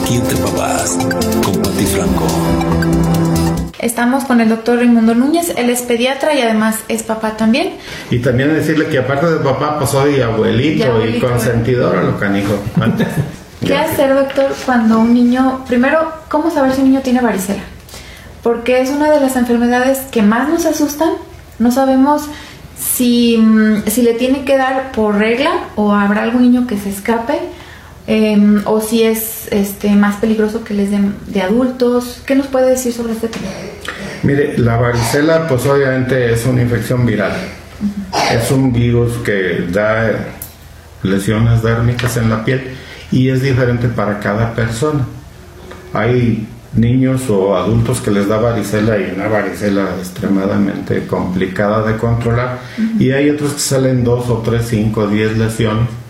Aquí entre papás, con Pati Franco. Estamos con el doctor Raimundo Núñez, él es pediatra y además es papá también. Y también decirle que aparte de papá, pues soy abuelito y, abuelito, consentidor a lo canijo. ¿Qué hacer, doctor, cuando un niño, primero, cómo saber si un niño tiene varicela? Porque es una de las enfermedades que más nos asustan. No sabemos si, mm, si le tiene que dar por regla o habrá algún niño que se escape. Em, o si es este, más peligroso que les den de adultos. ¿Qué nos puede decir sobre este tema? Mire, la varicela pues obviamente es una infección viral. Es un virus que da lesiones dérmicas en la piel y es diferente para cada persona. Hay niños o adultos que les da varicela y una varicela extremadamente complicada de controlar y hay otros que salen dos o tres, cinco, diez lesiones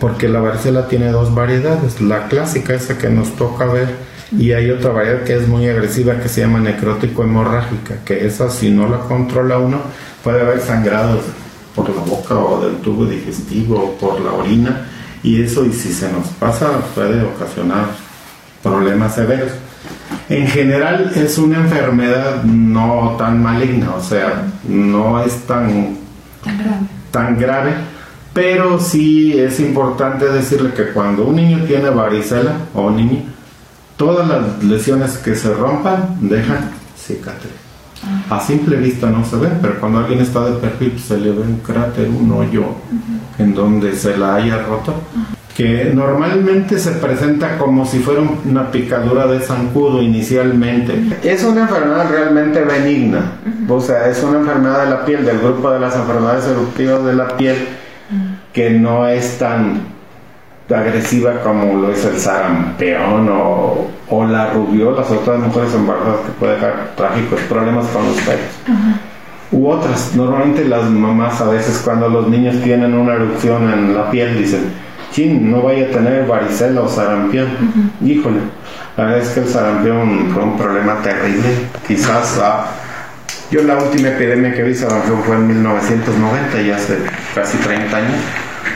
porque la varicela tiene dos variedades, la clásica esa que nos toca ver y hay otra variedad que es muy agresiva que se llama necrótico hemorrágica, que esa si no la controla uno puede haber sangrados por la boca o del tubo digestivo o por la orina y eso y si se nos pasa puede ocasionar problemas severos. En general es una enfermedad no tan maligna, o sea, no es tan, tan grave pero sí es importante decirle que cuando un niño tiene varicela o niño, todas las lesiones que se rompan dejan cicatriz. Ah. A simple vista no se ven, pero cuando alguien está de perfil se le ve un cráter, un hoyo en donde se la haya roto, que normalmente se presenta como si fuera una picadura de zancudo inicialmente. Es una enfermedad realmente benigna, o sea, es una enfermedad de la piel, del grupo de las enfermedades eruptivas de la piel que no es tan agresiva como lo es el sarampión o, o la rubiola, sobre todo mujeres embarazadas que puede dejar trágicos problemas con los pelos. U otras, normalmente las mamás a veces cuando los niños tienen una erupción en la piel dicen, chin, no vaya a tener varicela o sarampión. Híjole, la verdad es que el sarampión fue un problema terrible. Quizás ah, yo la última epidemia que vi sarampión fue en 1990, ya hace casi 30 años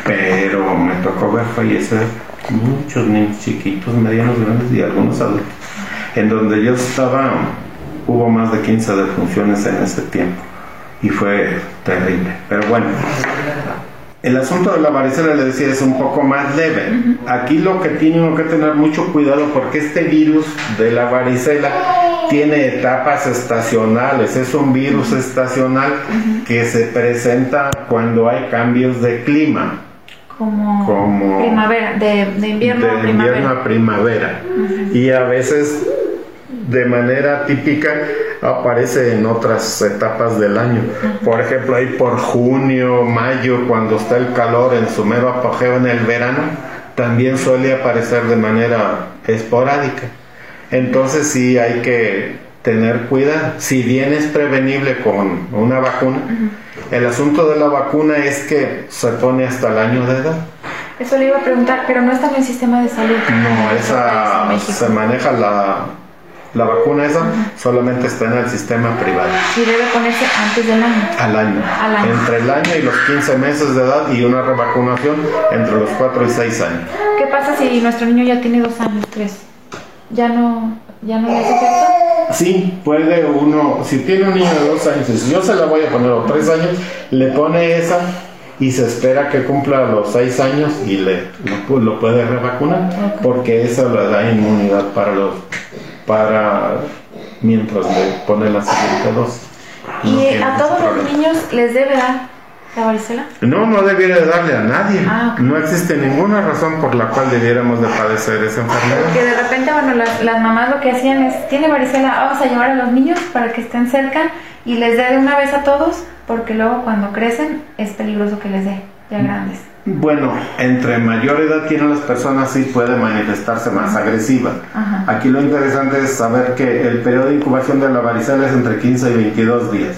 pero me tocó ver fallecer muchos niños chiquitos, medianos, grandes y algunos adultos. En donde yo estaba, hubo más de 15 defunciones en ese tiempo y fue terrible. Pero bueno, el asunto de la varicela, le decía, es un poco más leve. Aquí lo que tiene uno que tener mucho cuidado porque este virus de la varicela tiene etapas estacionales, es un virus estacional que se presenta cuando hay cambios de clima como, primavera, de, invierno a primavera. primavera. Y a veces de manera típica aparece en otras etapas del año. Por ejemplo, ahí por junio, mayo, cuando está el calor en su mero apogeo en el verano, también suele aparecer de manera esporádica. Entonces sí hay que tener cuidado. Si bien es prevenible con una vacuna, el asunto de la vacuna es que se pone hasta el año de edad. Eso le iba a preguntar, pero no está en el sistema de salud. No, esa se maneja la, la vacuna esa, solamente está en el sistema privado. ¿Y debe ponerse antes del año? Al año. Al año. Entre el año y los 15 meses de edad y una revacunación entre los 4 y 6 años. ¿Qué pasa si nuestro niño ya tiene 2 años, 3? ¿Ya no, ya no le hace? Sí, puede uno, si tiene un niño de dos años, si yo se la voy a poner a tres años, le pone esa y se espera que cumpla los seis años y le lo, puede revacunar porque esa le da inmunidad para los para mientras le pone la siguiente dosis. ¿Y a todos los niños les debe dar ¿La varicela? No, no debiera darle a nadie. Ah, no existe ninguna razón por la cual debiéramos de padecer esa enfermedad. Porque de repente, bueno, las, las, mamás lo que hacían es, tiene varicela, vamos a llevar a los niños para que estén cerca y les dé de una vez a todos, porque luego cuando crecen es peligroso que les dé, ya grandes. Bueno, entre mayor edad tienen las personas sí puede manifestarse más agresiva. Aquí lo interesante es saber que el periodo de incubación de la varicela es entre 15 y 22 días.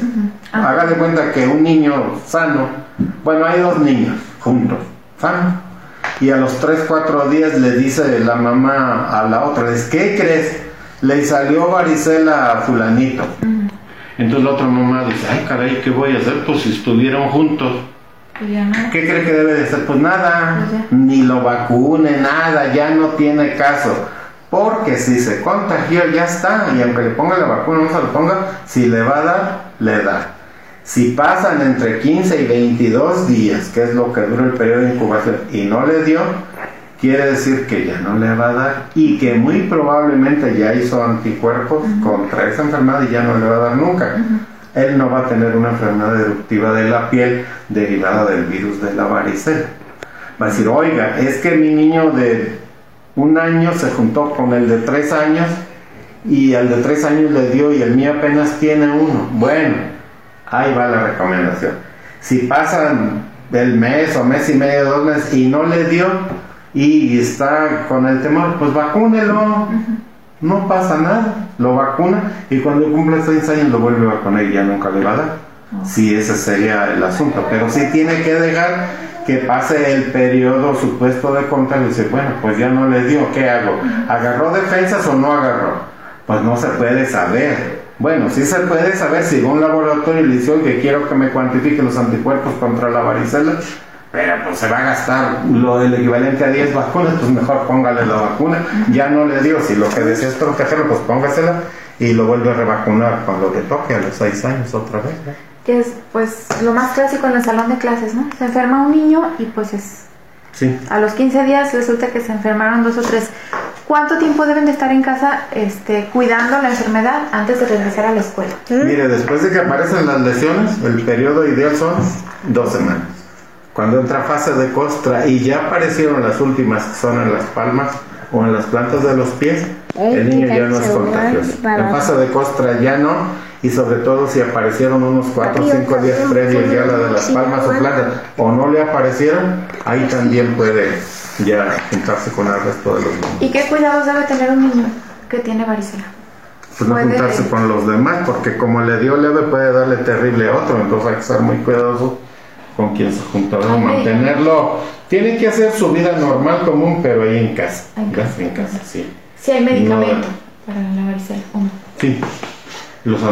Haga de cuenta que un niño sano, bueno, hay dos niños juntos, sano, y a los 3, 4 días le dice la mamá a la otra, ¿qué crees? Le salió varicela a fulanito. Entonces la otra mamá dice, ay caray, ¿qué voy a hacer? Pues si estuvieron juntos pues ¿Qué cree que debe de ser? Pues nada, pues ni lo vacune, nada, ya no tiene caso. Porque si se contagió, ya está. Y aunque le ponga la vacuna, no se lo ponga, si le va a dar, le da. Si pasan entre 15 y 22 días, que es lo que dura el periodo de incubación, y no le dio, quiere decir que ya no le va a dar y que muy probablemente ya hizo anticuerpos contra esa enfermedad y ya no le va a dar nunca. Él no va a tener una enfermedad eruptiva de la piel derivada del virus de la varicela. Va a decir, oiga, es que mi niño de un año se juntó con el de tres años y al de tres años le dio y el mío apenas tiene uno. Bueno, ahí va la recomendación. Si pasan el mes o mes y medio, dos meses y no le dio y está con el temor, pues vacúnelo. No pasa nada, lo vacuna y cuando cumple seis años lo vuelve a vacunar y ya nunca le va a dar. Si ese sería el asunto, pero sí tiene que dejar que pase el periodo supuesto de contagio y dice, bueno, pues ya no le dio, ¿qué hago? ¿Agarró defensas o no agarró? Pues no se puede saber. Bueno, sí se puede saber si un laboratorio le dice, que quiero que me cuantifique los anticuerpos contra la varicela, pero pues se va a gastar lo del equivalente a 10 vacunas, pues mejor póngale la vacuna. Ya no le dio, si lo que desea es protegerlo, pues póngasela y lo vuelve a revacunar cuando le toque a los 6 años otra vez que es pues lo más clásico en el salón de clases, ¿no? Se enferma un niño y pues es... Sí. A los 15 días resulta que se enfermaron dos o tres. ¿Cuánto tiempo deben de estar en casa este, cuidando la enfermedad antes de regresar a la escuela? Mire, después de que aparecen las lesiones, el periodo ideal son dos semanas. Cuando entra fase de costra y ya aparecieron las últimas que son en las palmas o en las plantas de los pies, el niño ya no es contagioso. En fase de costra ya no, y sobre todo si aparecieron unos 4 o 5 días previos ya la de las palmas o plantas o no le aparecieron, ahí también puede ya juntarse con el resto de los niños. ¿Y qué cuidados debe tener un niño que tiene varicela? Pues no juntarse con los demás, porque como le dio leve puede darle terrible a otro, entonces hay que ser muy cuidadoso con quien se junta, mantenerlo. Tiene que hacer su vida normal, común, pero ahí en casa. En casa, en casa, sí. Sí, hay medicamento para la varicela, Sí los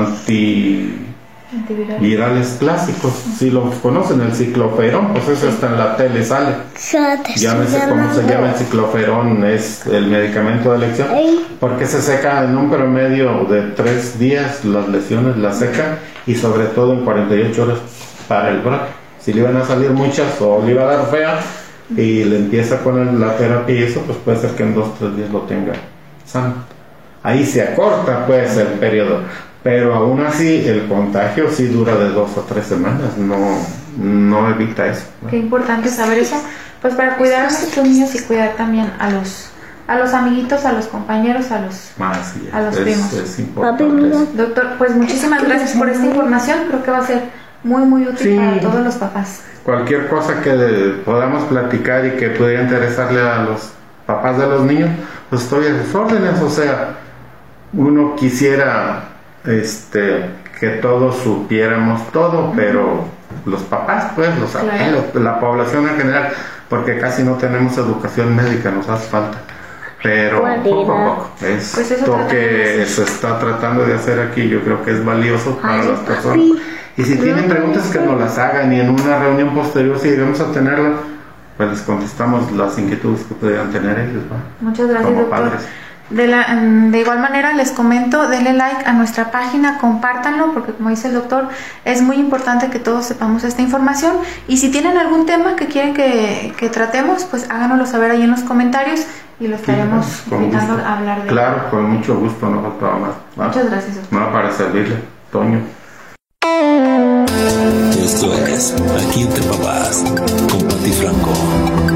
antivirales clásicos, si lo conocen, el cicloferón, pues eso está en la tele, sale. Llámese cómo se llama el cicloferón, es el medicamento de elección, porque se seca en un promedio de tres días las lesiones, las seca y sobre todo en 48 horas para el brote. Si le iban a salir muchas o le iba a dar fea y le empieza con la terapia y eso, pues puede ser que en dos o tres días lo tenga sano. Ahí se acorta pues el periodo pero aún así el contagio sí dura de dos o tres semanas, no, no evita eso. Qué importante saber eso, pues para cuidar a nuestros niños y cuidar también a los a los amiguitos, a los compañeros, a los, ah, a los primos. Es importante Doctor, pues muchísimas gracias por esta información, creo que va a ser muy muy útil para todos los papás. Cualquier cosa que podamos platicar y que pudiera interesarle a los papás de los niños, pues estoy a sus órdenes, o sea, uno quisiera este, que todos supiéramos todo, pero los papás, pues, los la población en general, porque casi no tenemos educación médica, nos hace falta. Pero poco a poco, es pues lo que se está tratando de hacer aquí, yo creo que es valioso para las personas. Y si tienen preguntas que nos las hagan y en una reunión posterior, si llegamos a tenerla, pues les contestamos las inquietudes que pudieran tener ellos. Muchas gracias, doctor. De, la, de, igual manera les comento, denle like a nuestra página, compártanlo, porque como dice el doctor, es muy importante que todos sepamos esta información. Y si tienen algún tema que quieren que, tratemos, pues háganoslo saber ahí en los comentarios y lo estaremos invitando a hablar de Claro, con mucho gusto, no faltaba más. Muchas gracias. Doctor. No, para servirle, Toño. Esto es Aquí entre papás, con Pati Franco.